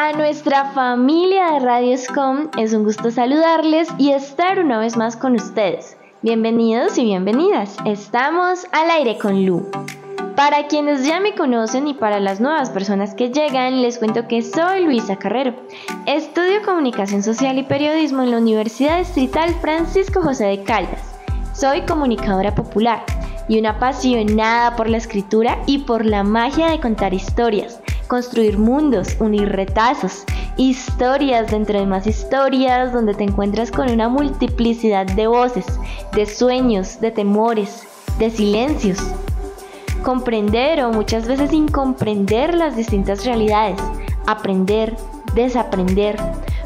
A nuestra familia de Radioscom es un gusto saludarles y estar una vez más con ustedes. Bienvenidos y bienvenidas. Estamos al aire con Lu. Para quienes ya me conocen y para las nuevas personas que llegan, les cuento que soy Luisa Carrero. Estudio Comunicación Social y Periodismo en la Universidad Distrital Francisco José de Caldas. Soy comunicadora popular y una apasionada por la escritura y por la magia de contar historias, construir mundos, unir retazos, historias dentro de más historias donde te encuentras con una multiplicidad de voces, de sueños, de temores, de silencios. Comprender o muchas veces incomprender las distintas realidades, aprender, desaprender,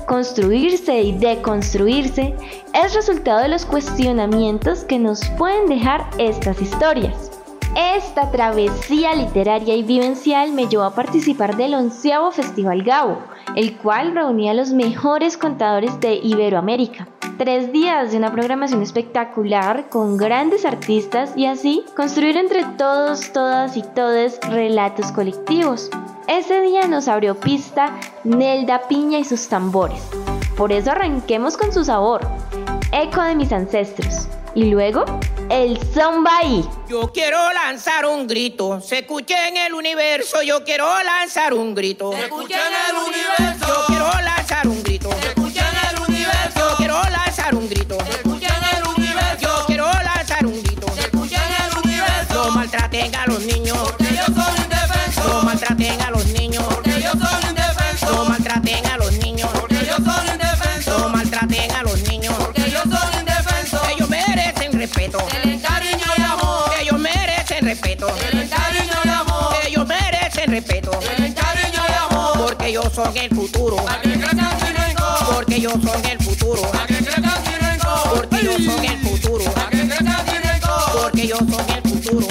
construirse y deconstruirse es resultado de los cuestionamientos que nos pueden dejar estas historias. Esta travesía literaria y vivencial me llevó a participar del onceavo Festival Gabo, el cual reunía a los mejores contadores de Iberoamérica. Tres días de una programación espectacular con grandes artistas y así construir entre todos, todas y todes relatos colectivos. Ese día nos abrió pista Nelda Piña y sus tambores. Por eso arranquemos con su sabor, eco de mis ancestros. Y luego, el Zombaí. Yo quiero lanzar un grito, se escucha en el universo, yo quiero lanzar un grito. Se escucha en el universo. Yo quiero lanzar un grito. Se escucha en el universo. Yo quiero lanzar un grito. Son el futuro. Porque ellos son el futuro. Porque ellos son el futuro. Porque ellos son el futuro.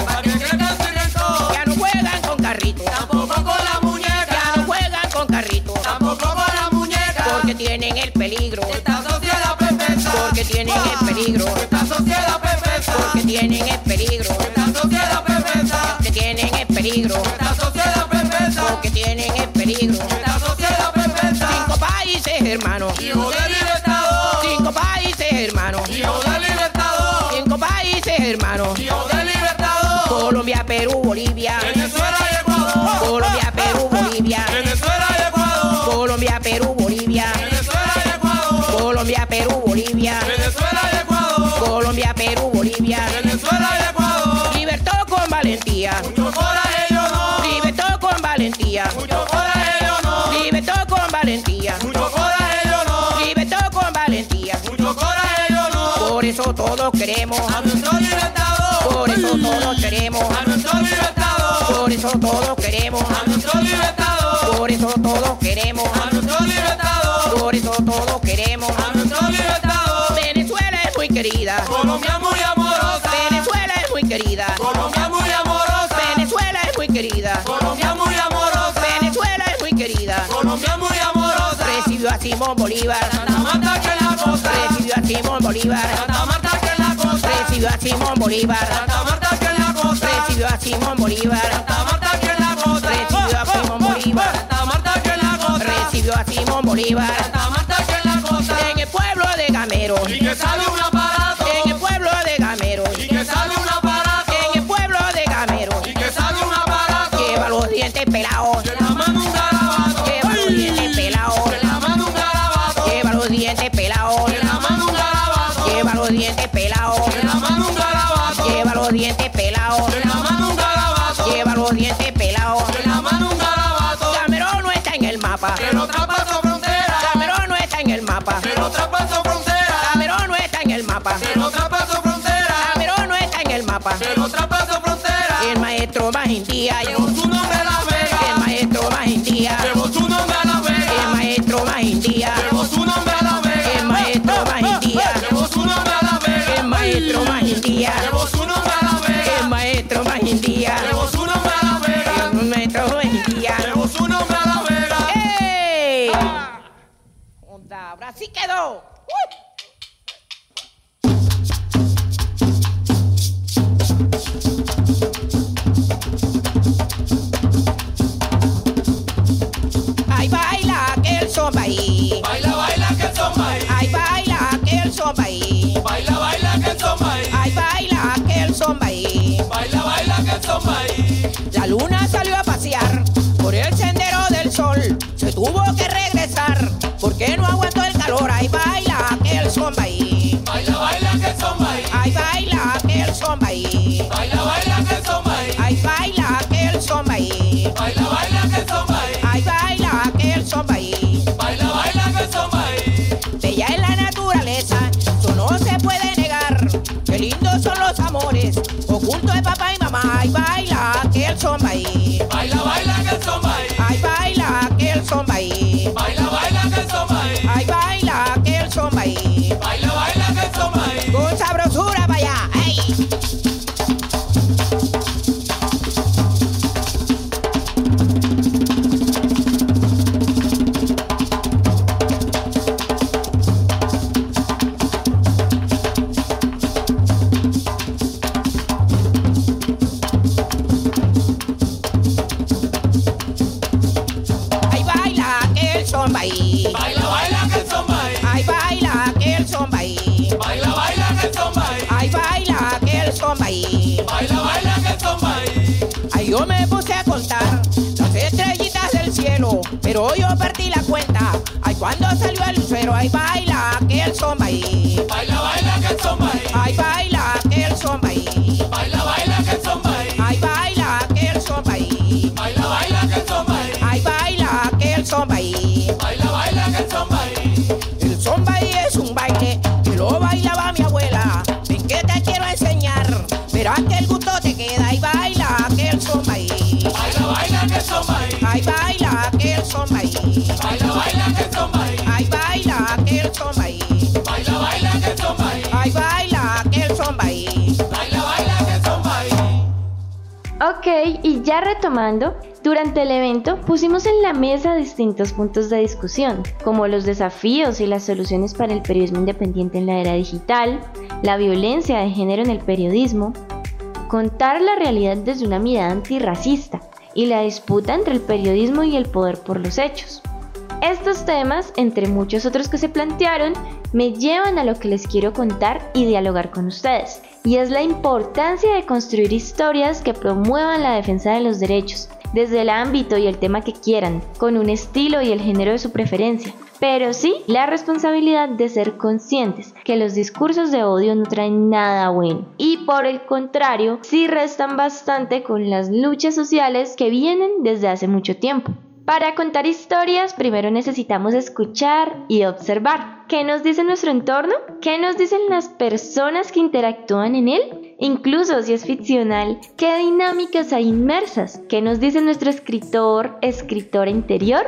Ya no juegan con carritos. Tampoco con la Ya no muñeca. juegan con carritos. Tampoco con la muñeca. Porque tienen el peligro. Esta sociedad perversa. Porque tienen el peligro. Esta sociedad perversa. Porque tienen el peligro. Esta sociedad perversa. Que tienen el peligro. Esta sociedad países, hermanos. Hijo del libertador. Cinco países, hermanos. Hijo del libertador. Cinco países, hermanos. Hijo del libertador. Colombia, Perú, Bolivia. Venezuela y Ecuador. Colombia, Perú, Bolivia. Venezuela y Ecuador. Colombia, Perú, Bolivia. Venezuela y Ecuador. Colombia, Perú, Bolivia. Venezuela y Ecuador. Colombia, Perú, Bolivia. Venezuela y Ecuador. Libertad con valentía. Mucho eso todos queremos. A nuestro libertador. Por eso todos queremos. A nuestro libertador. Por eso todos queremos. A nuestro libertador. Por eso todos queremos. A nuestro libertador. Por eso todos queremos. A nuestro libertador. Venezuela es muy querida. Colombia muy amorosa. Venezuela es muy querida. Colombia muy amorosa. Venezuela es muy querida. Colombia muy amorosa. Venezuela es muy querida. Colombia muy amorosa. Recibió a Simón Bolívar. Santa Marta que la. Recibió a Simón Bolívar. Santa Marta que la cosa. Recibió a Simón Bolívar. Santa Marta que la cosa. Recibió a Simón Bolívar. Santa Marta que la cosa. Recibió a Simón Bolívar. Santa Marta que la cosa. Recibió a Simón Bolívar. Santa Marta que la cosa. En el pueblo de Gamero. Y que sale un maestro más indía. Llevó La luna salió son ahí. Baila, baila que el son ahí. Ay, baila que el son ahí. Baila, baila que el son ahí. Ay, baila que el son ahí. Baila, baila que el son ahí. Ay, baila que el son ahí. Baila, baila que el son ahí. El son baile es un baile que lo bailaba mi abuela. Ven que te quiero enseñar, verás que el gusto te queda. Y baila que el son ahí. Baila, baila que el son ahí. Ay, baila que el son ahí. Baila, Ok, y ya retomando, durante el evento pusimos en la mesa distintos puntos de discusión, como los desafíos y las soluciones para el periodismo independiente en la era digital, la violencia de género en el periodismo, contar la realidad desde una mirada antirracista y la disputa entre el periodismo y el poder por los hechos. Estos temas, entre muchos otros que se plantearon, me llevan a lo que les quiero contar y dialogar con ustedes, y es la importancia de construir historias que promuevan la defensa de los derechos, desde el ámbito y el tema que quieran, con un estilo y el género de su preferencia, pero sí la responsabilidad de ser conscientes que los discursos de odio no traen nada bueno y por el contrario sí restan bastante con las luchas sociales que vienen desde hace mucho tiempo. Para contar historias, primero necesitamos escuchar y observar. ¿Qué nos dice nuestro entorno? ¿Qué nos dicen las personas que interactúan en él? Incluso si es ficcional, ¿qué dinámicas hay inmersas? ¿Qué nos dice nuestro escritor, escritora interior?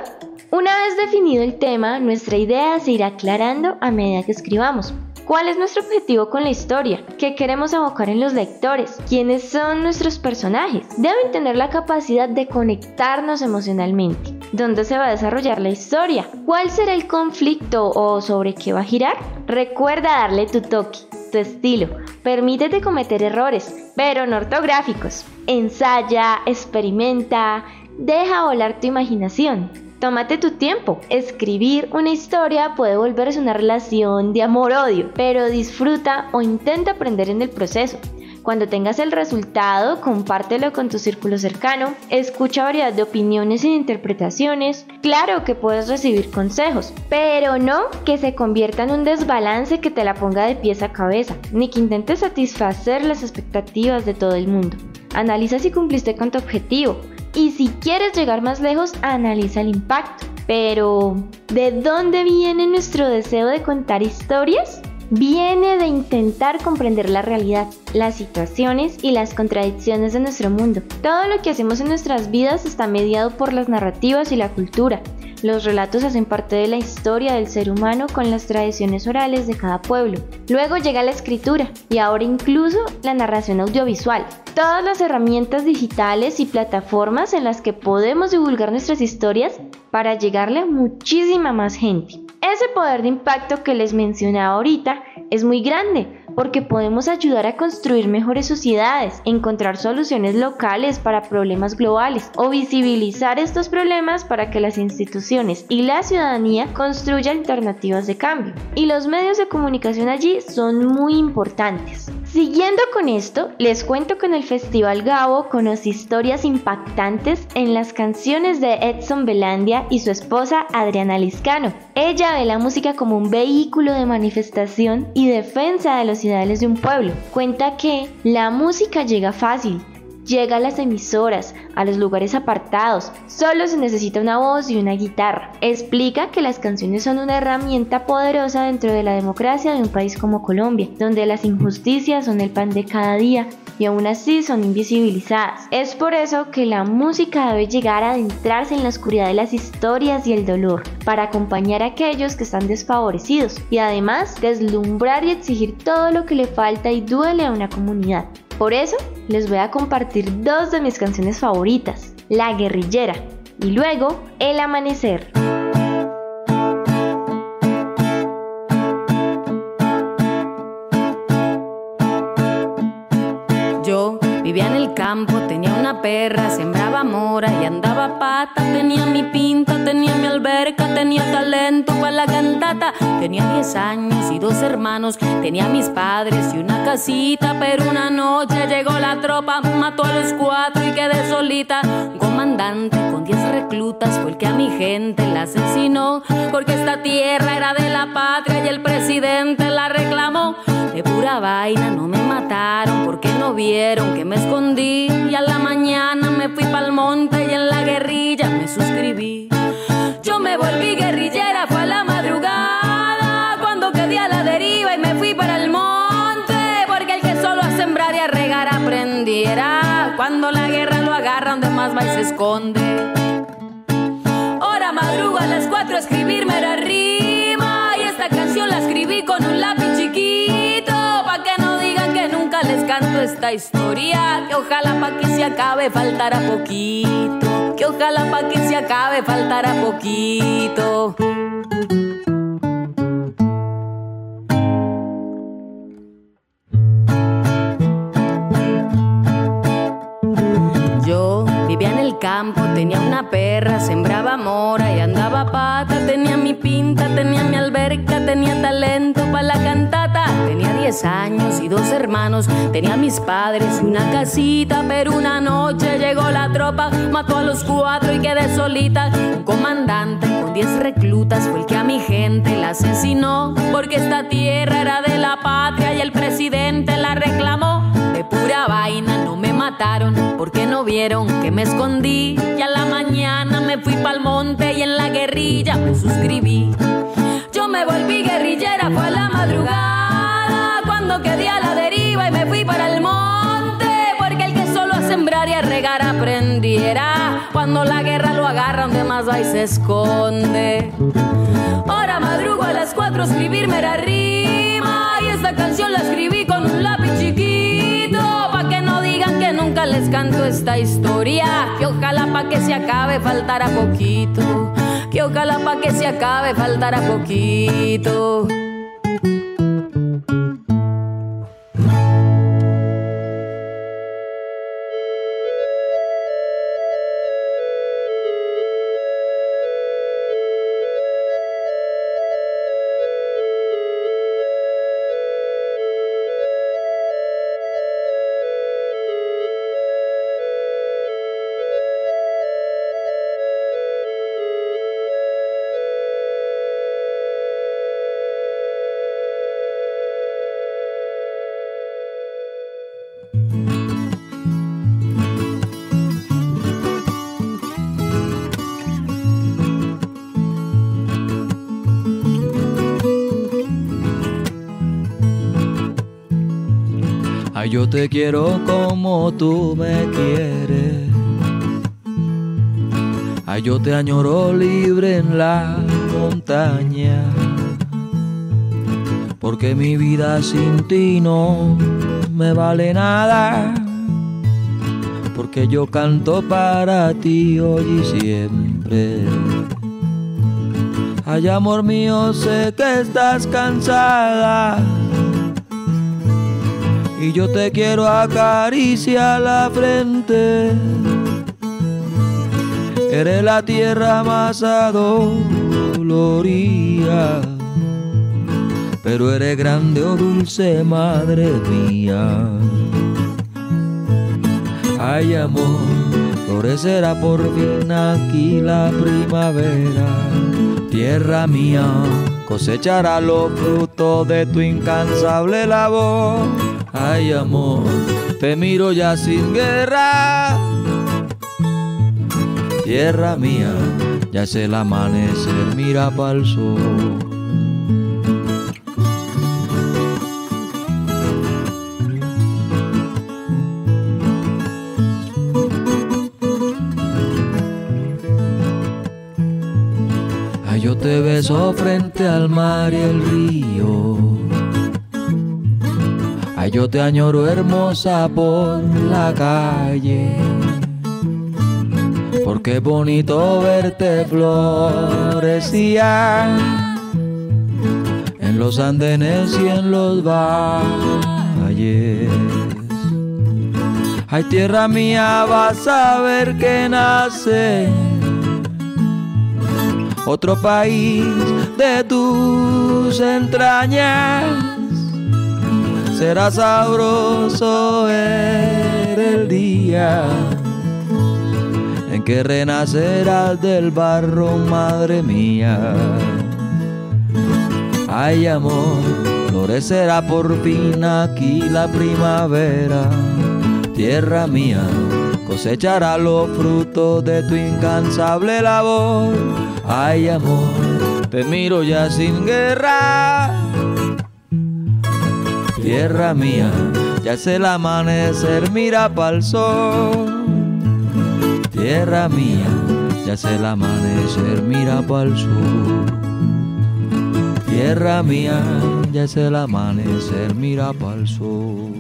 Una vez definido el tema, nuestra idea se irá aclarando a medida que escribamos. ¿Cuál es nuestro objetivo con la historia? ¿Qué queremos evocar en los lectores? ¿Quiénes son nuestros personajes? Deben tener la capacidad de conectarnos emocionalmente. ¿Dónde se va a desarrollar la historia? ¿Cuál será el conflicto o sobre qué va a girar? Recuerda darle tu toque, tu estilo. Permítete cometer errores, pero no ortográficos. Ensaya, experimenta, deja volar tu imaginación. Tómate tu tiempo. Escribir una historia puede volverse una relación de amor-odio, pero disfruta o intenta aprender en el proceso. Cuando tengas el resultado, compártelo con tu círculo cercano, escucha variedad de opiniones de interpretaciones. Claro que puedes recibir consejos, pero no que se convierta en un desbalance que te la ponga de pies a cabeza, ni que intentes satisfacer las expectativas de todo el mundo. Analiza si cumpliste con tu objetivo, y si quieres llegar más lejos, analiza el impacto. Pero, ¿de dónde viene nuestro deseo de contar historias? Viene de intentar comprender la realidad, las situaciones y las contradicciones de nuestro mundo. Todo lo que hacemos en nuestras vidas está mediado por las narrativas y la cultura. Los relatos hacen parte de la historia del ser humano con las tradiciones orales de cada pueblo. Luego llega la escritura y ahora incluso la narración audiovisual. Todas las herramientas digitales y plataformas en las que podemos divulgar nuestras historias para llegarle a muchísima más gente. Ese poder de impacto que les mencionaba ahorita es muy grande, porque podemos ayudar a construir mejores sociedades, encontrar soluciones locales para problemas globales o visibilizar estos problemas para que las instituciones y la ciudadanía construyan alternativas de cambio. Y los medios de comunicación allí son muy importantes. Siguiendo con esto, les cuento que en el Festival Gabo conocí historias impactantes en las canciones de Edson Belandia y su esposa Adriana Liscano. Ella ve la música como un vehículo de manifestación y defensa de los de un pueblo. Cuenta que la música llega fácil, Llega a las emisoras, a los lugares apartados, solo se necesita una voz y una guitarra. Explica que las canciones son una herramienta poderosa dentro de la democracia de un país como Colombia, donde las injusticias son el pan de cada día y aún así son invisibilizadas. Es por eso que la música debe llegar a adentrarse en la oscuridad de las historias y el dolor, para acompañar a aquellos que están desfavorecidos y además deslumbrar y exigir todo lo que le falta y duele a una comunidad. Por eso les voy a compartir dos de mis canciones favoritas, La guerrillera y luego El amanecer. Campo, tenía una perra, sembraba mora y andaba pata. Tenía mi pinta, tenía mi alberca, tenía talento para la cantata. Tenía 10 años y dos hermanos, tenía mis padres y una casita. Pero una noche llegó la tropa, mató a los cuatro y quedé solita. Un comandante con 10 reclutas fue el que a mi gente la asesinó. Porque esta tierra era de la patria y el presidente la reclamó. De pura vaina no me mataron porque no vieron que me escondí. Y a la mañana me fui pa'l monte y en la guerrilla me suscribí. Yo me volví guerrillera, fue a la madrugada cuando quedé a la deriva y me fui para el monte. Porque el que solo a sembrar y a regar aprendiera. Cuando la guerra lo agarra, donde más va y se esconde. Ahora madrugo a las cuatro a escribirme la rima. Y esta canción la escribí con un lápiz chiquito. Les canto esta historia. Que ojalá pa' que se acabe faltará poquito. Que ojalá pa' que se acabe faltará poquito. Yo vivía en el campo, tenía una perra, sembraba mora y andaba pata. Tenía mi alberca, tenía talento para la cantata. Tenía 10 años y dos hermanos, tenía mis padres y una casita. Pero una noche llegó la tropa, mató a los cuatro y quedé solita. Un comandante con 10 reclutas fue el que a mi gente la asesinó. Porque esta tierra era de la patria y el presidente la reclamó. De pura vaina porque no vieron que me escondí. Y a la mañana me fui pa'l monte y en la guerrilla me suscribí. Yo me volví guerrillera, fue a la madrugada cuando quedé a la deriva y me fui para el monte. Porque el que solo a sembrar y a regar aprendiera. Cuando la guerra lo agarra, donde más va y se esconde. Ahora madrugo a las cuatro escribirme la rima. Y esta canción la escribí con un lápiz chiquito. Nunca les canto esta historia. Que ojalá pa' que se acabe faltará poquito. Que ojalá pa' que se acabe faltará poquito. Yo te quiero como tú me quieres. Ay, yo te añoro libre en la montaña. Porque mi vida sin ti no me vale nada. Porque yo canto para ti hoy y siempre. Ay, amor mío, sé que estás cansada y yo te quiero acariciar la frente. Eres la tierra más adolorida, pero eres grande o oh dulce madre mía. Ay amor, florecerá por fin aquí la primavera, tierra mía cosechará los frutos de tu incansable labor. Ay amor, te miro ya sin guerra. Tierra mía, ya es el amanecer, mira pa'l sol. yo te beso frente al mar y el río. Ay, yo te añoro hermosa por la calle. Porque bonito verte florecía en los andenes y en los valles. Ay, tierra mía, vas a ver que nace otro país de tus entrañas. Será sabroso el día en que renacerás del barro, madre mía. Ay amor, florecerá por fin aquí la primavera, tierra mía, cosechará los frutos de tu incansable labor Ay amor, te miro ya sin guerra. Tierra mía, ya es el amanecer, mira pa'l sol. Tierra mía, ya es el amanecer, mira pa'l sol. Tierra mía, ya es el amanecer, mira pa'l sol.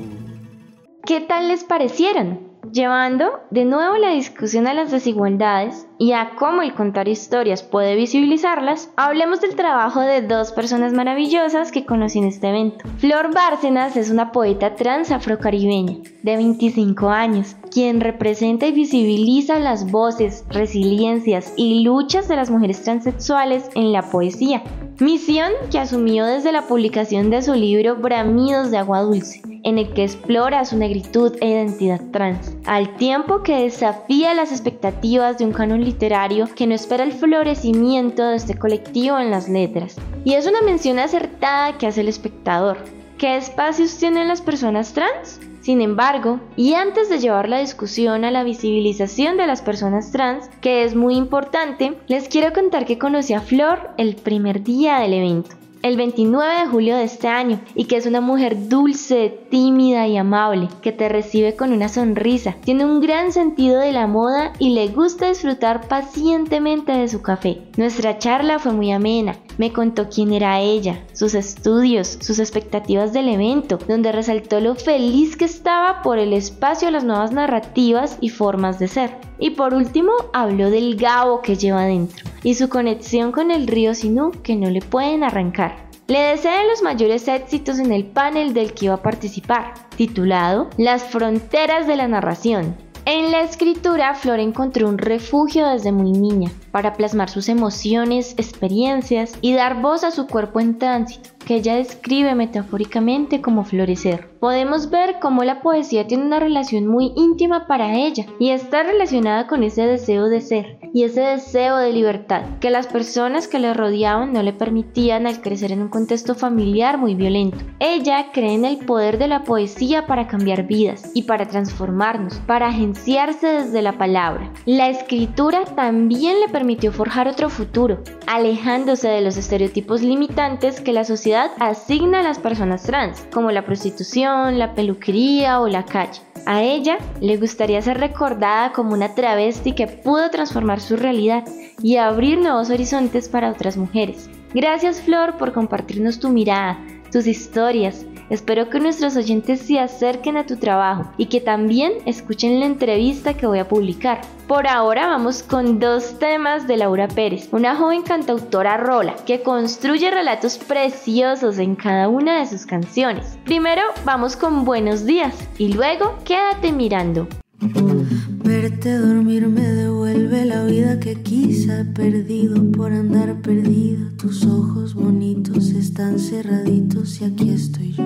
¿Qué tal les parecieron? Llevando de nuevo la discusión a las desigualdades y a cómo el contar historias puede visibilizarlas, hablemos del trabajo de dos personas maravillosas que conocí en este evento. Flor Bárcenas es una poeta trans afrocaribeña de 25 años, quien representa y visibiliza las voces, resiliencias y luchas de las mujeres transexuales en la poesía. Misión que asumió desde la publicación de su libro Bramidos de Agua Dulce, en el que explora su negritud e identidad trans, al tiempo que desafía las expectativas de un canon literario que no espera el florecimiento de este colectivo en las letras. Y es una mención acertada que hace el espectador. ¿Qué espacios tienen las personas trans? Sin embargo, y antes de llevar la discusión a la visibilización de las personas trans, que es muy importante, les quiero contar que conocí a Flor el primer día del evento el 29 de julio de este año y que es una mujer dulce, tímida y amable, que te recibe con una sonrisa, tiene un gran sentido de la moda y le gusta disfrutar pacientemente de su café. Nuestra charla fue muy amena, me contó quién era ella, sus estudios, sus expectativas del evento, donde resaltó lo feliz que estaba por el espacio a las nuevas narrativas y formas de ser. Y por último, habló del gabo que lleva dentro y su conexión con el río Sinú que no le pueden arrancar. Le deseo los mayores éxitos en el panel del que iba a participar, titulado Las fronteras de la narración. En la escritura, Flor encontró un refugio desde muy niña para plasmar sus emociones, experiencias y dar voz a su cuerpo en tránsito que ella describe metafóricamente como florecer. Podemos ver cómo la poesía tiene una relación muy íntima para ella y está relacionada con ese deseo de ser y ese deseo de libertad que las personas que le rodeaban no le permitían al crecer en un contexto familiar muy violento. Ella cree en el poder de la poesía para cambiar vidas y para transformarnos, para agenciarse desde la palabra. La escritura también le permitió forjar otro futuro, alejándose de los estereotipos limitantes que la sociedad asigna a las personas trans, como la prostitución, la peluquería o la calle. A ella le gustaría ser recordada como una travesti que pudo transformar su realidad y abrir nuevos horizontes para otras mujeres. Gracias Flor por compartirnos tu mirada, tus historias Espero que nuestros oyentes se acerquen a tu trabajo y que también escuchen la entrevista que voy a publicar. Por ahora vamos con dos temas de Laura Pérez, una joven cantautora rola que construye relatos preciosos en cada una de sus canciones. Primero vamos con Buenos días y luego Quédate mirando. Verte dormir me devuelve la vida que quizá he perdido por andar perdida. Tus ojos bonitos están cerraditos y aquí estoy yo.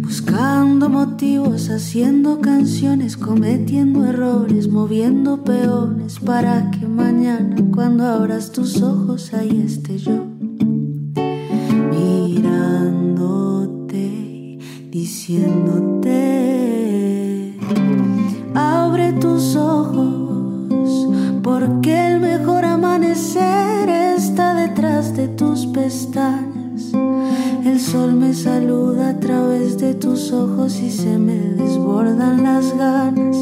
Buscando motivos, haciendo canciones, cometiendo errores, moviendo peones para que mañana cuando abras tus ojos ahí esté yo. Mirándote, diciéndote Abre tus ojos, porque el mejor amanecer está detrás de tus pestañas. El sol me saluda a través de tus ojos y se me desbordan las ganas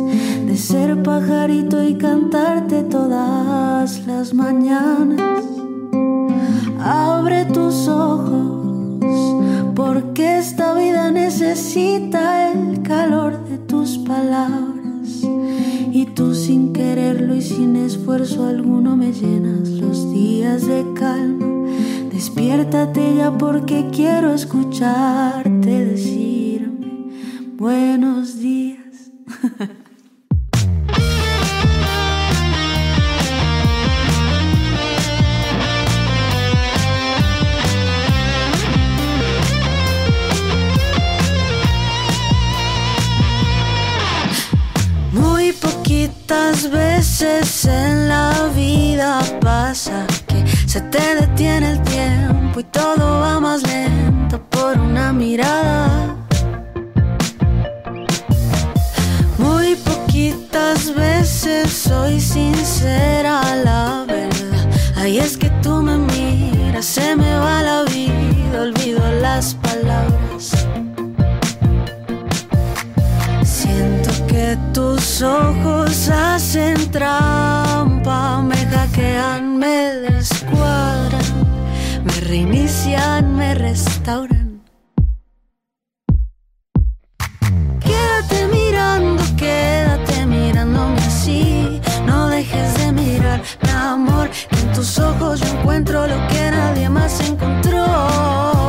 de ser pajarito y cantarte todas las mañanas. Abre tus ojos, porque esta vida necesita el calor palabras y tú sin quererlo y sin esfuerzo alguno me llenas los días de calma. Despiértate ya porque quiero escucharte decirme buenos días. Veces en la vida pasa que se te detiene el tiempo y todo va más lento por una mirada. Muy poquitas veces soy sincera, la verdad. Ahí es que tú me miras, se me va la vida, olvido las palabras. que tus ojos hacen me hackean, me descuadran, me reinician, me restauran. Quédate mirando, quédate mirándome así, no dejes de mirar, mi amor, en tus ojos yo encuentro lo que nadie más encontró.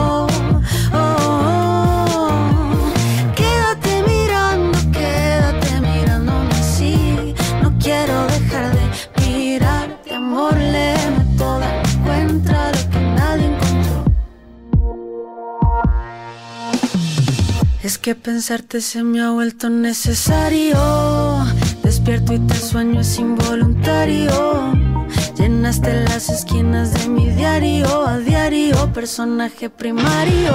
Es que pensarte se me ha vuelto necesario. Despierto y te sueño es involuntario. Llenaste las esquinas de mi diario a diario, personaje primario.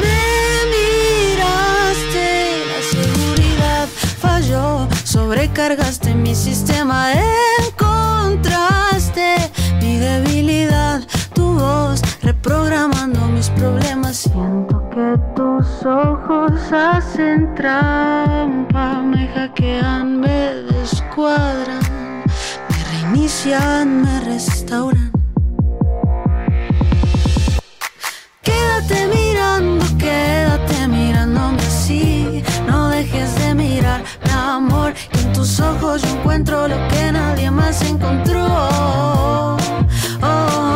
Me miraste, la seguridad falló. Sobrecargaste mi sistema, encontraste mi debilidad, tu voz reprogramando mis problemas. Que tus ojos hacen trampa, me hackean, me descuadran, me reinician, me restauran. Quédate mirando, quédate mirándome así, no dejes de mirar, mi amor, que en tus ojos yo encuentro lo que nadie más encontró. oh.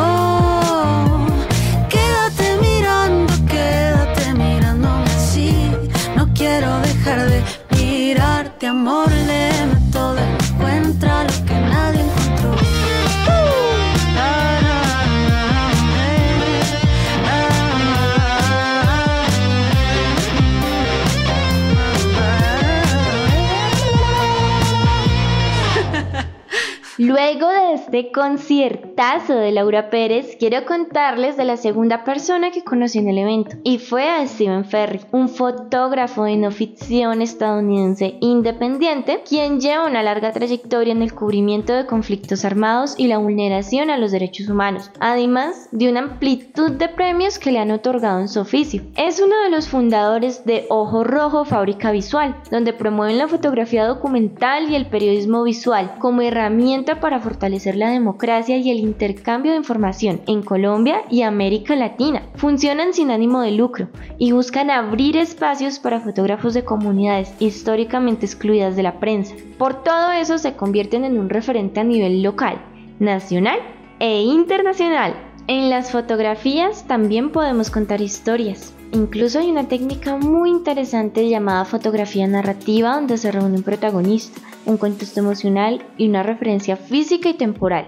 Luego de este conciertazo de Laura Pérez, quiero contarles de la segunda persona que conocí en el evento, y fue a Stephen Ferry, un fotógrafo de no ficción estadounidense independiente, quien lleva una larga trayectoria en el cubrimiento de conflictos armados y la vulneración a los derechos humanos, además de una amplitud de premios que le han otorgado en su oficio. Es uno de los fundadores de Ojo Rojo Fábrica Visual, donde promueven la fotografía documental y el periodismo visual como herramienta para fortalecer la democracia y el intercambio de información en Colombia y América Latina. Funcionan sin ánimo de lucro y buscan abrir espacios para fotógrafos de comunidades históricamente excluidas de la prensa. Por todo eso se convierten en un referente a nivel local, nacional e internacional. En las fotografías también podemos contar historias. Incluso hay una técnica muy interesante llamada fotografía narrativa donde se reúne un protagonista, un contexto emocional y una referencia física y temporal.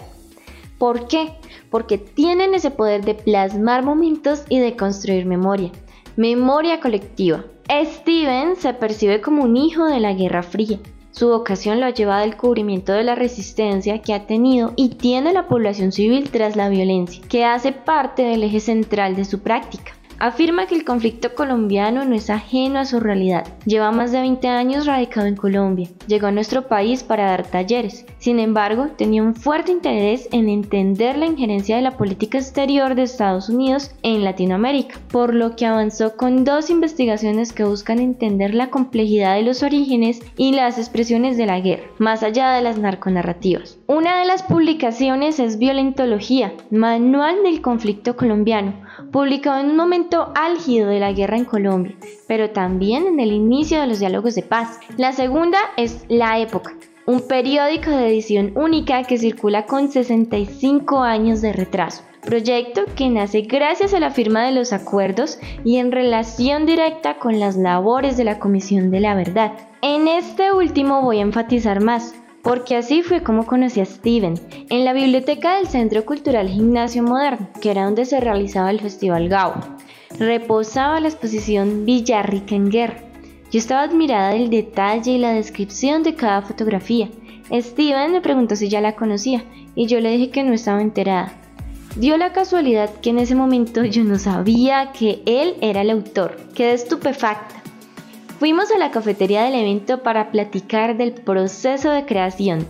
¿Por qué? Porque tienen ese poder de plasmar momentos y de construir memoria. Memoria colectiva. Steven se percibe como un hijo de la Guerra Fría. Su vocación lo ha llevado al cubrimiento de la resistencia que ha tenido y tiene la población civil tras la violencia, que hace parte del eje central de su práctica. Afirma que el conflicto colombiano no es ajeno a su realidad. Lleva más de 20 años radicado en Colombia. Llegó a nuestro país para dar talleres. Sin embargo, tenía un fuerte interés en entender la injerencia de la política exterior de Estados Unidos en Latinoamérica, por lo que avanzó con dos investigaciones que buscan entender la complejidad de los orígenes y las expresiones de la guerra, más allá de las narconarrativas. Una de las publicaciones es Violentología, Manual del Conflicto Colombiano, publicado en un momento álgido de la guerra en Colombia, pero también en el inicio de los diálogos de paz. La segunda es La Época, un periódico de edición única que circula con 65 años de retraso. Proyecto que nace gracias a la firma de los acuerdos y en relación directa con las labores de la Comisión de la Verdad. En este último voy a enfatizar más, porque así fue como conocí a Steven, en la biblioteca del Centro Cultural Gimnasio Moderno, que era donde se realizaba el Festival Gao. Reposaba la exposición Villarrica en Guerra. Yo estaba admirada del detalle y la descripción de cada fotografía. Steven me preguntó si ya la conocía y yo le dije que no estaba enterada. Dio la casualidad que en ese momento yo no sabía que él era el autor. Quedé estupefacta. Fuimos a la cafetería del evento para platicar del proceso de creación.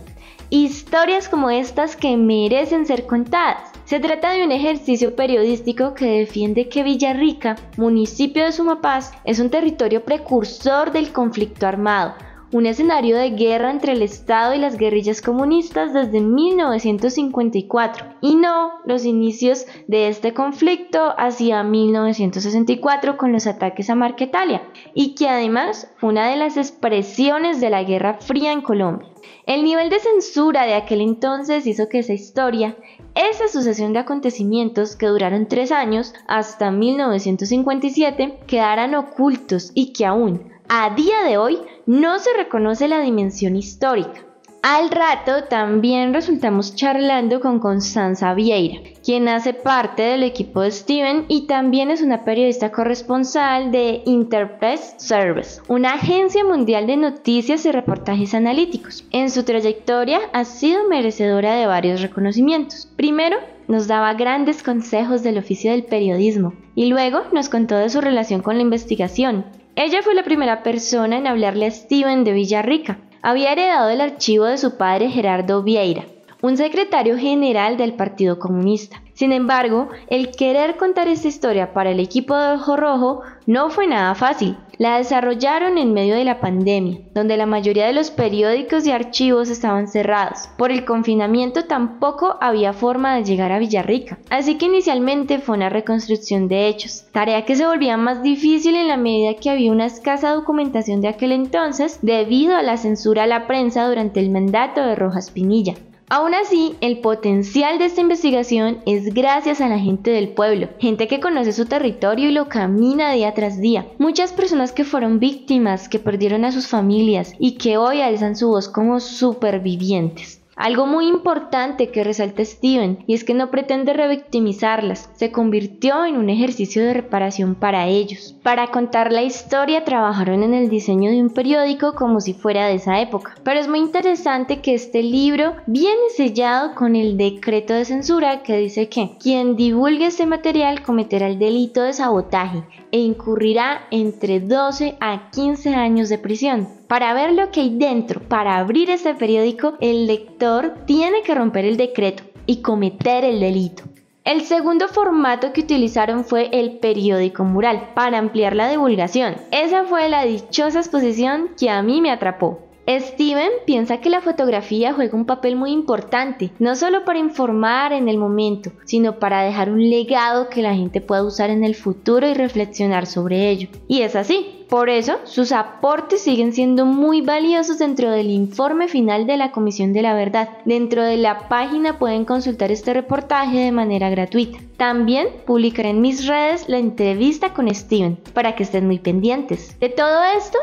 Historias como estas que merecen ser contadas. Se trata de un ejercicio periodístico que defiende que Villarrica, municipio de Sumapaz, es un territorio precursor del conflicto armado, un escenario de guerra entre el Estado y las guerrillas comunistas desde 1954 y no los inicios de este conflicto hacia 1964 con los ataques a Marquetalia y que además fue una de las expresiones de la Guerra Fría en Colombia. El nivel de censura de aquel entonces hizo que esa historia, esa sucesión de acontecimientos que duraron tres años hasta 1957, quedaran ocultos y que aún a día de hoy no se reconoce la dimensión histórica. Al rato también resultamos charlando con Constanza Vieira, quien hace parte del equipo de Steven y también es una periodista corresponsal de Interpress Service, una agencia mundial de noticias y reportajes analíticos. En su trayectoria ha sido merecedora de varios reconocimientos. Primero, nos daba grandes consejos del oficio del periodismo y luego nos contó de su relación con la investigación, ella fue la primera persona en hablarle a Steven de Villarrica. Había heredado el archivo de su padre Gerardo Vieira, un secretario general del Partido Comunista. Sin embargo, el querer contar esta historia para el equipo de Ojo Rojo no fue nada fácil. La desarrollaron en medio de la pandemia, donde la mayoría de los periódicos y archivos estaban cerrados. Por el confinamiento tampoco había forma de llegar a Villarrica. Así que inicialmente fue una reconstrucción de hechos, tarea que se volvía más difícil en la medida que había una escasa documentación de aquel entonces debido a la censura a la prensa durante el mandato de Rojas Pinilla. Aún así, el potencial de esta investigación es gracias a la gente del pueblo, gente que conoce su territorio y lo camina día tras día. Muchas personas que fueron víctimas, que perdieron a sus familias y que hoy alzan su voz como supervivientes. Algo muy importante que resalta Steven y es que no pretende revictimizarlas, se convirtió en un ejercicio de reparación para ellos. Para contar la historia trabajaron en el diseño de un periódico como si fuera de esa época, pero es muy interesante que este libro viene sellado con el decreto de censura que dice que quien divulgue este material cometerá el delito de sabotaje e incurrirá entre 12 a 15 años de prisión. Para ver lo que hay dentro, para abrir este periódico, el lector tiene que romper el decreto y cometer el delito. El segundo formato que utilizaron fue el periódico mural para ampliar la divulgación. Esa fue la dichosa exposición que a mí me atrapó. Steven piensa que la fotografía juega un papel muy importante, no solo para informar en el momento, sino para dejar un legado que la gente pueda usar en el futuro y reflexionar sobre ello. Y es así, por eso, sus aportes siguen siendo muy valiosos dentro del informe final de la Comisión de la Verdad. Dentro de la página pueden consultar este reportaje de manera gratuita. También publicaré en mis redes la entrevista con Steven para que estén muy pendientes. De todo esto,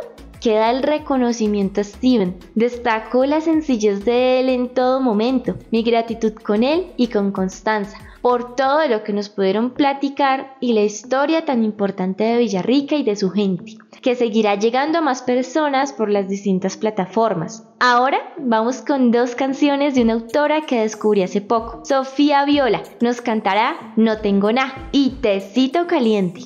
queda el reconocimiento a Steven. Destaco la sencillez de él en todo momento, mi gratitud con él y con Constanza por todo lo que nos pudieron platicar y la historia tan importante de Villarrica y de su gente, que seguirá llegando a más personas por las distintas plataformas. Ahora vamos con dos canciones de una autora que descubrí hace poco. Sofía Viola nos cantará No tengo nada y Tecito Caliente.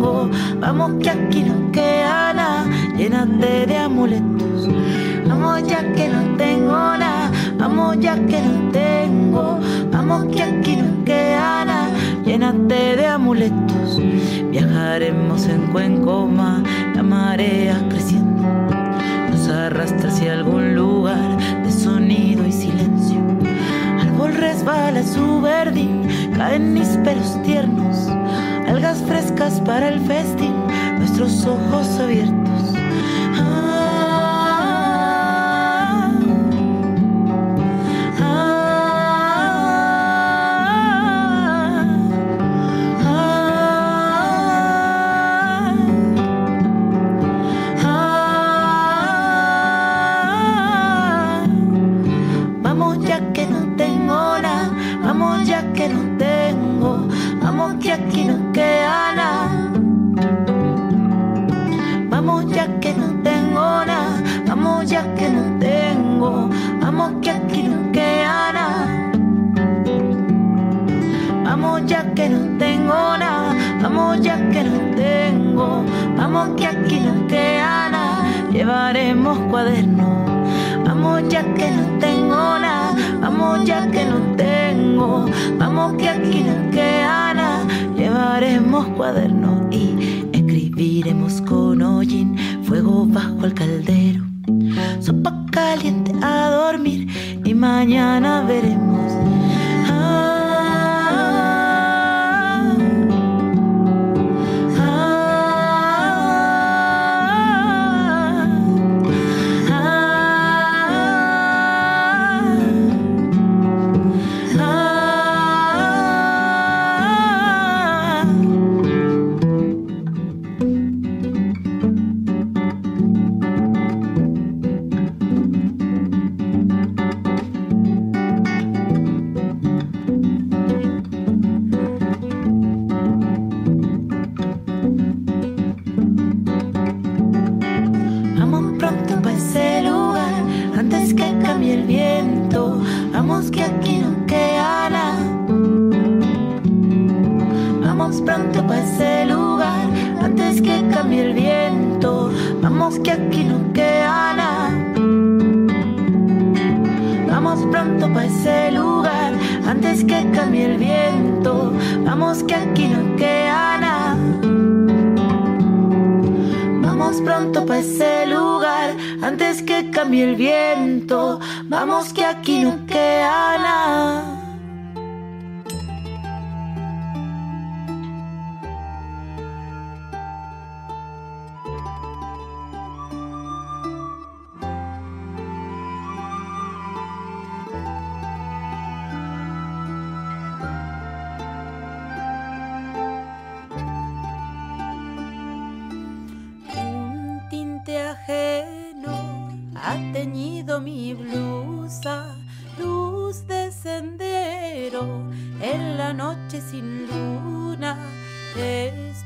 tango. Vamos que aquí no queda nada, llénate de amuletos. Vamos ya que no tengo nada, vamos ya que no tengo. Vamos que aquí no queda nada, llénate de amuletos. Viajaremos en cuencoma, la marea creciendo. Nos arrastra hacia algún lugar de sonido y silencio. Árbol resbala su verde, caen mis pelos tiernos algas frescas para el festín, nuestros ojos abiertos.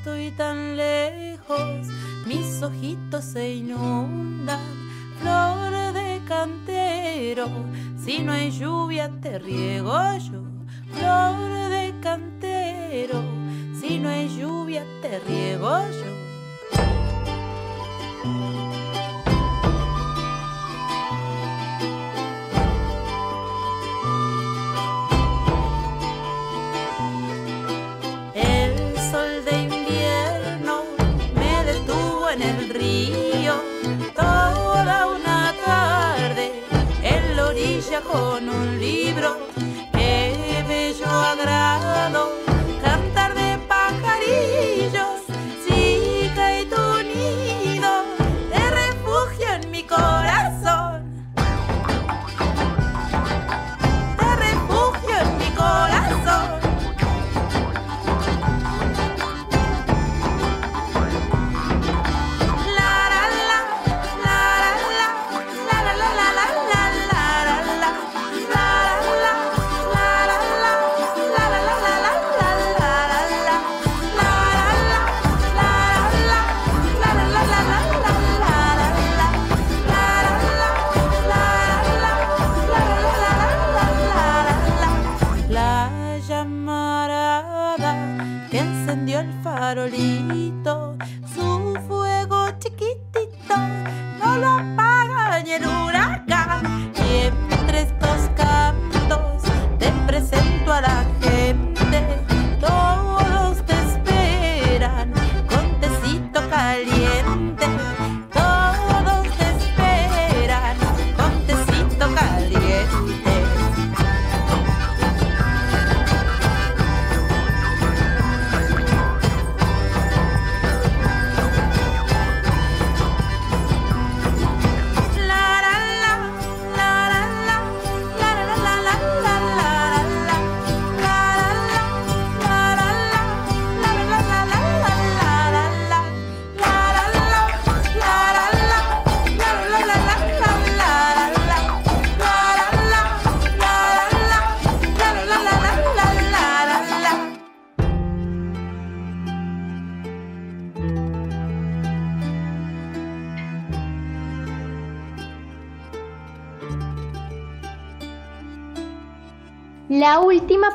Estoy tan lejos, mis ojitos se inundan, flor de cantero, si no hay lluvia te riego yo, flor de cantero, si no hay lluvia te riego yo. Bello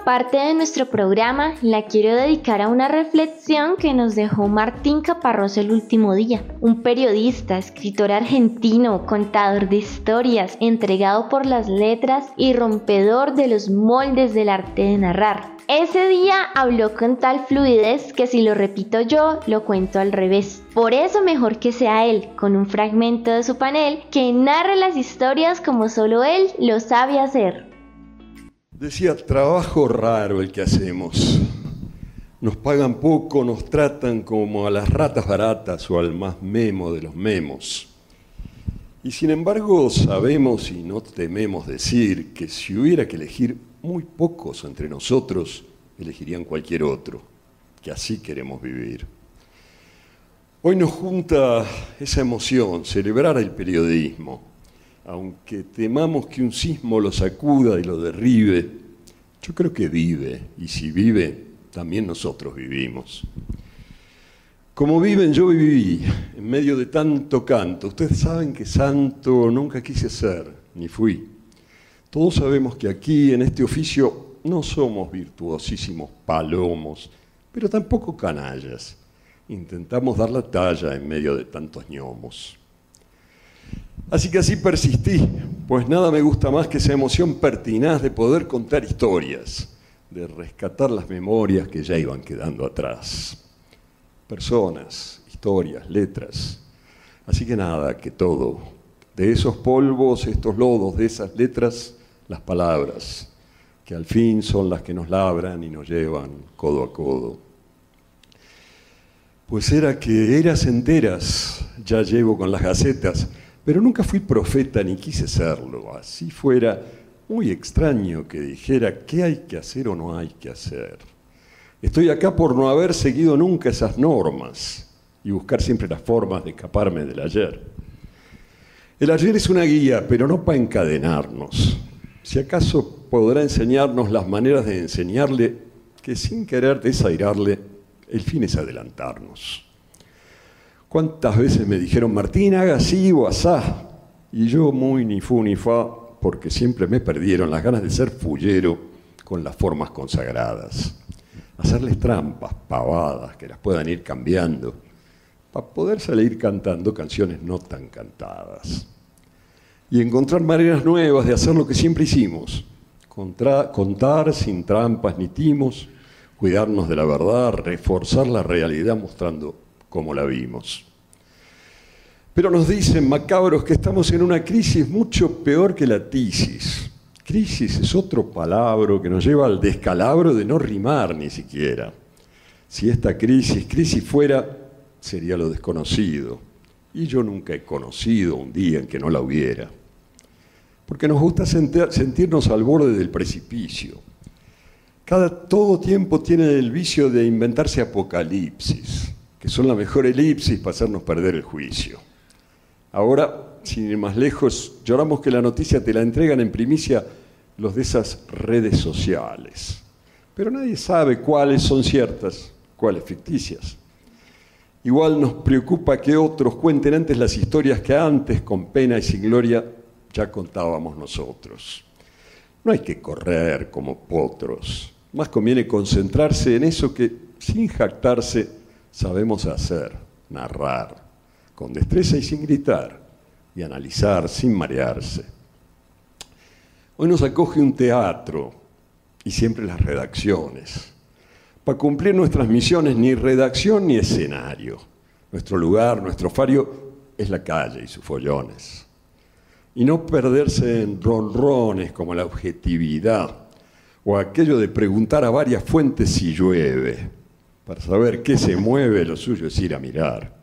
parte de nuestro programa la quiero dedicar a una reflexión que nos dejó Martín Caparrós el último día, un periodista, escritor argentino, contador de historias, entregado por las letras y rompedor de los moldes del arte de narrar. Ese día habló con tal fluidez que si lo repito yo, lo cuento al revés. Por eso mejor que sea él, con un fragmento de su panel, que narre las historias como solo él lo sabe hacer. Decía, trabajo raro el que hacemos. Nos pagan poco, nos tratan como a las ratas baratas o al más memo de los memos. Y sin embargo sabemos y no tememos decir que si hubiera que elegir muy pocos entre nosotros, elegirían cualquier otro, que así queremos vivir. Hoy nos junta esa emoción, celebrar el periodismo, aunque temamos que un sismo lo sacuda y lo derribe, yo creo que vive, y si vive, también nosotros vivimos. Como viven, yo viví en medio de tanto canto. Ustedes saben que santo nunca quise ser, ni fui. Todos sabemos que aquí, en este oficio, no somos virtuosísimos palomos, pero tampoco canallas. Intentamos dar la talla en medio de tantos ñomos. Así que así persistí, pues nada me gusta más que esa emoción pertinaz de poder contar historias, de rescatar las memorias que ya iban quedando atrás. Personas, historias, letras. Así que nada, que todo. De esos polvos, estos lodos, de esas letras, las palabras, que al fin son las que nos labran y nos llevan codo a codo. Pues era que eras enteras, ya llevo con las gacetas, pero nunca fui profeta ni quise serlo. Así fuera muy extraño que dijera qué hay que hacer o no hay que hacer. Estoy acá por no haber seguido nunca esas normas y buscar siempre las formas de escaparme del ayer. El ayer es una guía, pero no para encadenarnos. Si acaso podrá enseñarnos las maneras de enseñarle que sin querer desairarle, el fin es adelantarnos. ¿Cuántas veces me dijeron, Martín, haga así o asá? Y yo muy ni fu ni fa, porque siempre me perdieron las ganas de ser fullero con las formas consagradas. Hacerles trampas, pavadas, que las puedan ir cambiando, para poder salir cantando canciones no tan cantadas. Y encontrar maneras nuevas de hacer lo que siempre hicimos, contar sin trampas ni timos, cuidarnos de la verdad, reforzar la realidad mostrando cómo la vimos. Pero nos dicen macabros que estamos en una crisis mucho peor que la tisis. Crisis es otro palabra que nos lleva al descalabro de no rimar ni siquiera. Si esta crisis, crisis fuera, sería lo desconocido. Y yo nunca he conocido un día en que no la hubiera. Porque nos gusta sentirnos al borde del precipicio. Cada todo tiempo tiene el vicio de inventarse apocalipsis, que son la mejor elipsis para hacernos perder el juicio. Ahora, sin ir más lejos, lloramos que la noticia te la entregan en primicia los de esas redes sociales. Pero nadie sabe cuáles son ciertas, cuáles ficticias. Igual nos preocupa que otros cuenten antes las historias que antes, con pena y sin gloria, ya contábamos nosotros. No hay que correr como potros. Más conviene concentrarse en eso que, sin jactarse, sabemos hacer, narrar, con destreza y sin gritar, y analizar sin marearse. Hoy nos acoge un teatro y siempre las redacciones. Para cumplir nuestras misiones, ni redacción ni escenario. Nuestro lugar, nuestro fario es la calle y sus follones. Y no perderse en ronrones como la objetividad o aquello de preguntar a varias fuentes si llueve. Para saber qué se mueve, lo suyo es ir a mirar.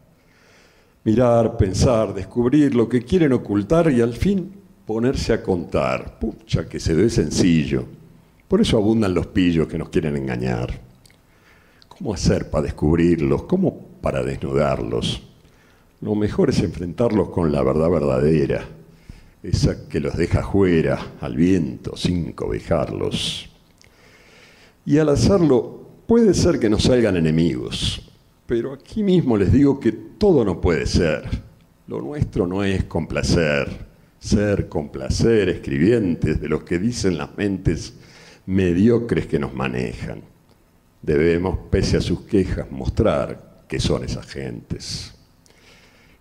Mirar, pensar, descubrir lo que quieren ocultar y al fin ponerse a contar. Pucha, que se ve sencillo. Por eso abundan los pillos que nos quieren engañar. ¿Cómo hacer para descubrirlos? ¿Cómo para desnudarlos? Lo mejor es enfrentarlos con la verdad verdadera, esa que los deja fuera, al viento, sin cobijarlos. Y al hacerlo, puede ser que nos salgan enemigos, pero aquí mismo les digo que todo no puede ser. Lo nuestro no es complacer, ser, complacer, escribientes de los que dicen las mentes mediocres que nos manejan. Debemos, pese a sus quejas, mostrar que son esas gentes.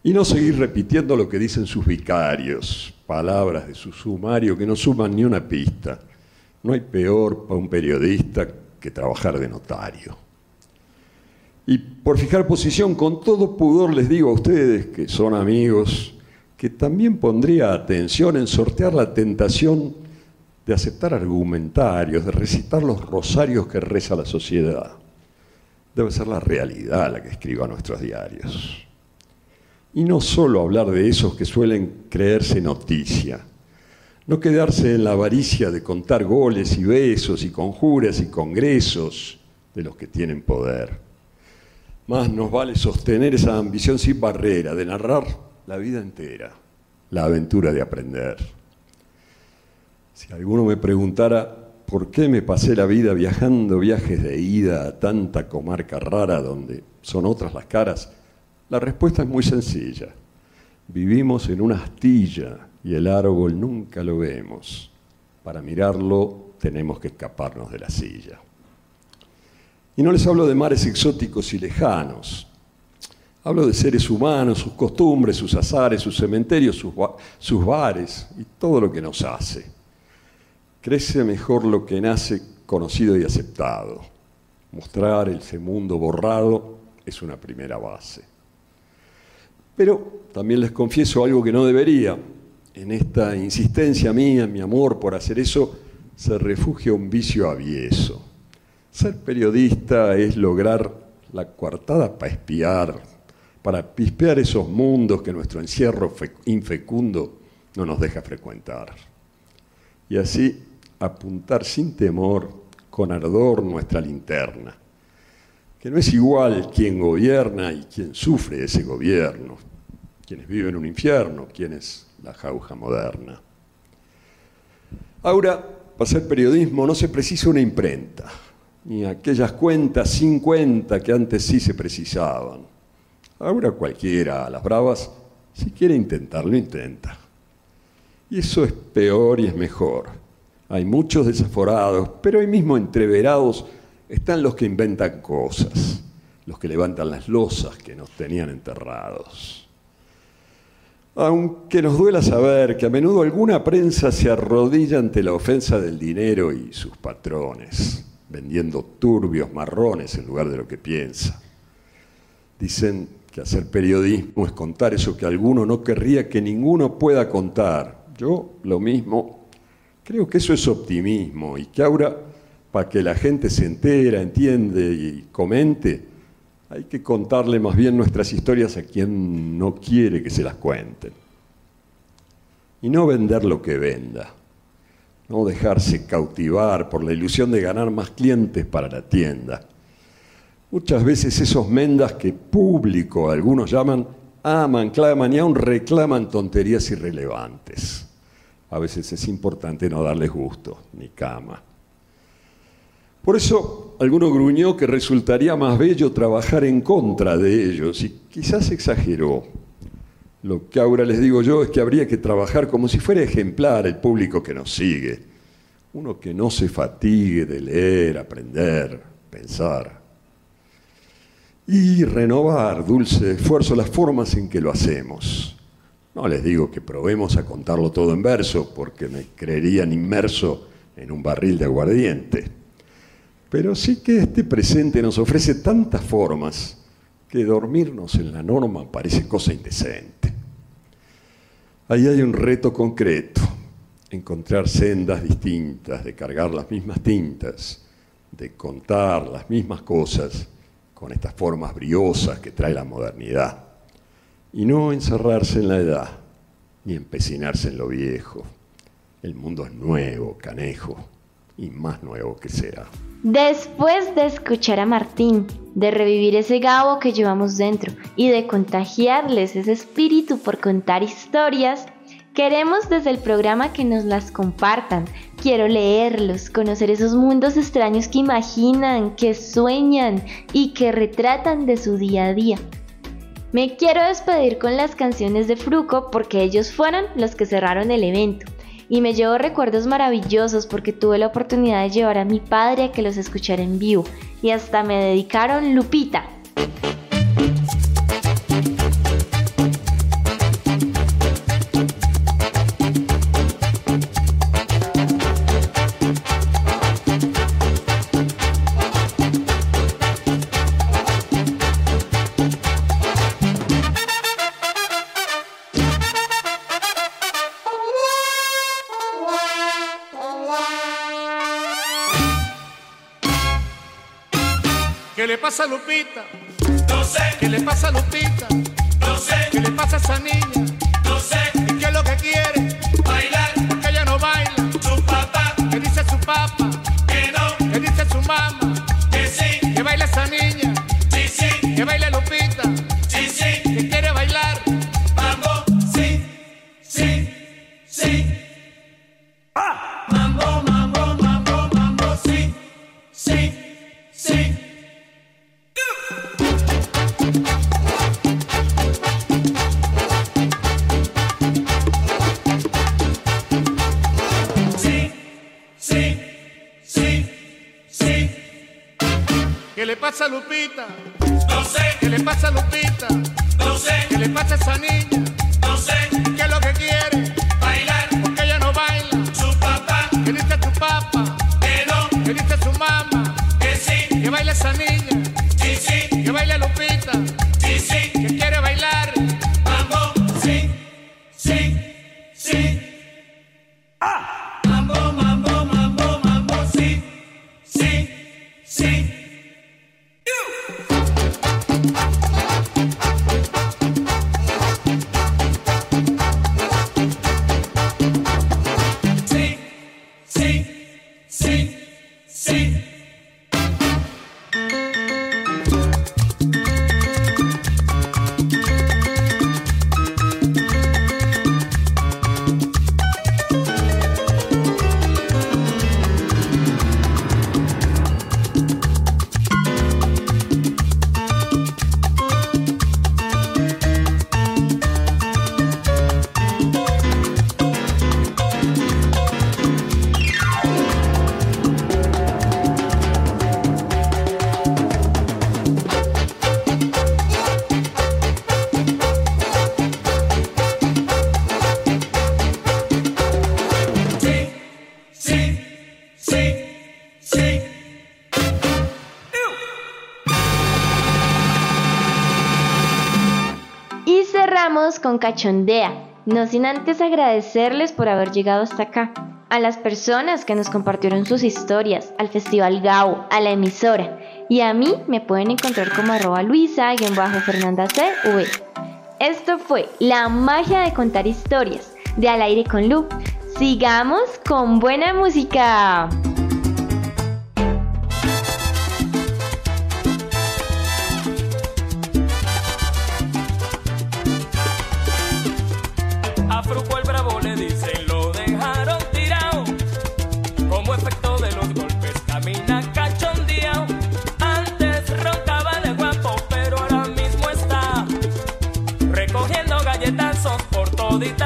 Y no seguir repitiendo lo que dicen sus vicarios, palabras de su sumario que no suman ni una pista. No hay peor para un periodista que trabajar de notario. Y por fijar posición, con todo pudor les digo a ustedes, que son amigos, que también pondría atención en sortear la tentación de aceptar argumentarios, de recitar los rosarios que reza la sociedad. Debe ser la realidad la que escriba nuestros diarios. Y no solo hablar de esos que suelen creerse noticia, no quedarse en la avaricia de contar goles y besos y conjuras y congresos de los que tienen poder. Más nos vale sostener esa ambición sin barrera, de narrar la vida entera, la aventura de aprender. Si alguno me preguntara por qué me pasé la vida viajando viajes de ida a tanta comarca rara donde son otras las caras, la respuesta es muy sencilla. Vivimos en una astilla y el árbol nunca lo vemos. Para mirarlo tenemos que escaparnos de la silla. Y no les hablo de mares exóticos y lejanos. Hablo de seres humanos, sus costumbres, sus azares, sus cementerios, sus, ba sus bares y todo lo que nos hace. Crece mejor lo que nace conocido y aceptado. Mostrar ese mundo borrado es una primera base. Pero también les confieso algo que no debería. En esta insistencia mía, mi amor por hacer eso, se refugia un vicio avieso. Ser periodista es lograr la coartada para espiar, para pispear esos mundos que nuestro encierro infecundo no nos deja frecuentar. Y así apuntar sin temor, con ardor, nuestra linterna, que no es igual quien gobierna y quien sufre ese gobierno, quienes viven un infierno, quienes la jauja moderna. Ahora, para hacer periodismo no se precisa una imprenta, ni aquellas cuentas sin cuenta que antes sí se precisaban. Ahora cualquiera, a las bravas, si quiere intentarlo, intenta. Y eso es peor y es mejor. Hay muchos desaforados, pero ahí mismo entreverados están los que inventan cosas, los que levantan las losas que nos tenían enterrados. Aunque nos duela saber que a menudo alguna prensa se arrodilla ante la ofensa del dinero y sus patrones, vendiendo turbios marrones en lugar de lo que piensa. Dicen que hacer periodismo es contar eso que alguno no querría que ninguno pueda contar. Yo lo mismo. Creo que eso es optimismo y que ahora, para que la gente se entera, entiende y comente, hay que contarle más bien nuestras historias a quien no quiere que se las cuenten. Y no vender lo que venda. No dejarse cautivar por la ilusión de ganar más clientes para la tienda. Muchas veces esos mendas que público algunos llaman, aman, claman y aún reclaman tonterías irrelevantes. A veces es importante no darles gusto, ni cama. Por eso alguno gruñó que resultaría más bello trabajar en contra de ellos y quizás exageró. Lo que ahora les digo yo es que habría que trabajar como si fuera ejemplar el público que nos sigue. Uno que no se fatigue de leer, aprender, pensar. Y renovar, dulce esfuerzo, las formas en que lo hacemos. No les digo que probemos a contarlo todo en verso, porque me creerían inmerso en un barril de aguardiente pero sí que este presente nos ofrece tantas formas que dormirnos en la norma parece cosa indecente. Ahí hay un reto concreto, encontrar sendas distintas, de cargar las mismas tintas, de contar las mismas cosas con estas formas briosas que trae la modernidad, y no encerrarse en la edad, ni empecinarse en lo viejo. El mundo es nuevo, canejo, y más nuevo que será. Después de escuchar a Martín, de revivir ese gabo que llevamos dentro y de contagiarles ese espíritu por contar historias, queremos desde el programa que nos las compartan. Quiero leerlos, conocer esos mundos extraños que imaginan, que sueñan y que retratan de su día a día. Me quiero despedir con las canciones de Fruco porque ellos fueron los que cerraron el evento y me llevo recuerdos maravillosos porque tuve la oportunidad de llevar a mi padre a que los escuchara en vivo y hasta me dedicaron Lupita. Pasa a Lupita? No sé. ¿Qué le pasa a Lupita? No sé. ¿Qué le pasa a esa niña? No sé. ¿Y qué es lo que quiere? Bailar. Porque ella no baila. Su papá. ¿Qué dice su papá? Que no. ¿Qué dice su mamá? Que sí. Que baila esa niña. Sí, sí. Que baila Lupita. ¿Qué le pasa a Lupita? No sé, ¿Qué le pasa a Lupita? no sé, ¿Qué le pasa a esa niña? no sé. ¿Qué es lo que quiere? Bailar Porque ella no baila. su papá. ¿Qué dice tu papá? Que no, ¿Qué dice su mamá? que sí, Que baila esa niña. cachondea, no sin antes agradecerles por haber llegado hasta acá. A las personas que nos compartieron sus historias, al Festival GAO, a la emisora. Y a mí me pueden encontrar como arroba luisa y en bajo fernanda CV. Esto fue La magia de contar historias de Al aire con Lu. Sigamos con buena música. todita.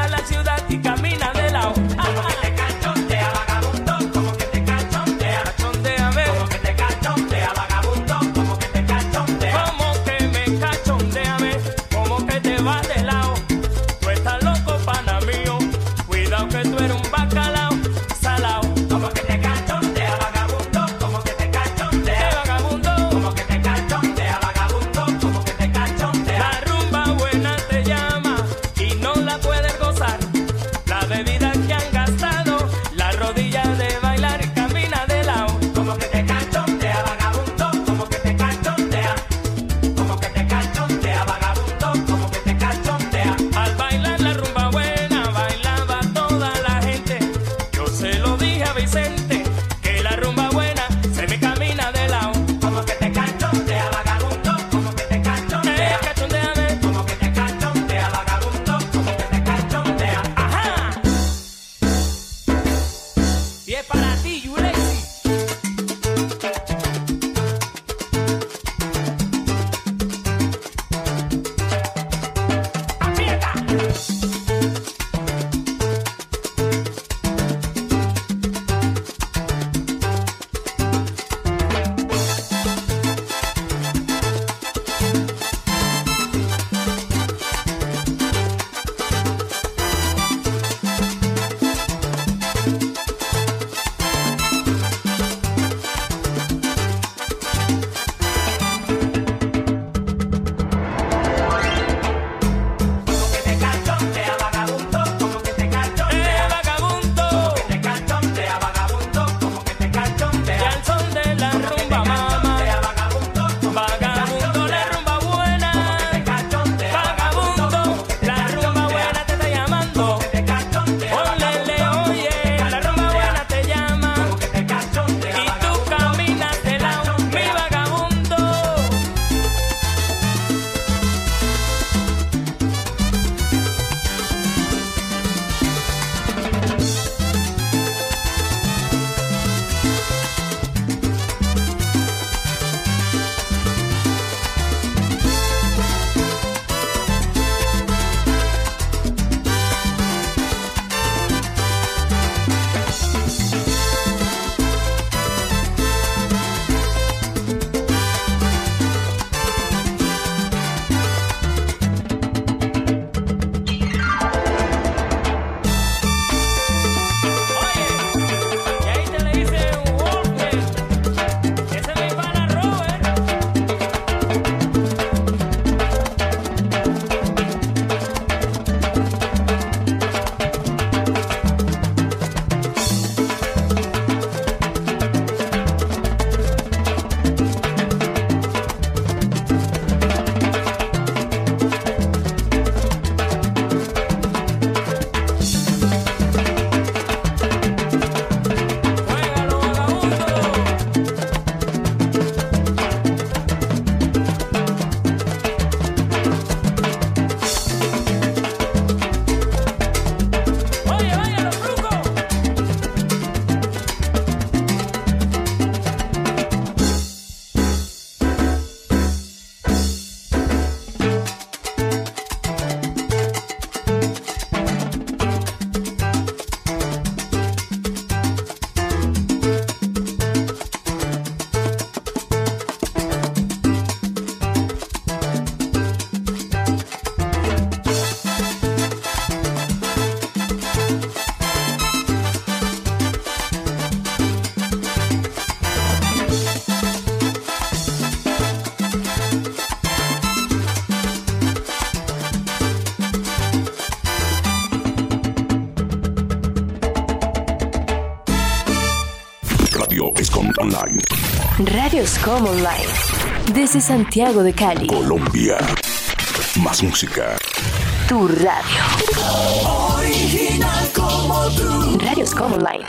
see you later. Online. Radioscom Online. Desde Santiago de Cali. Colombia. Más música. Tu radio. Original como tú. Radioscom Online.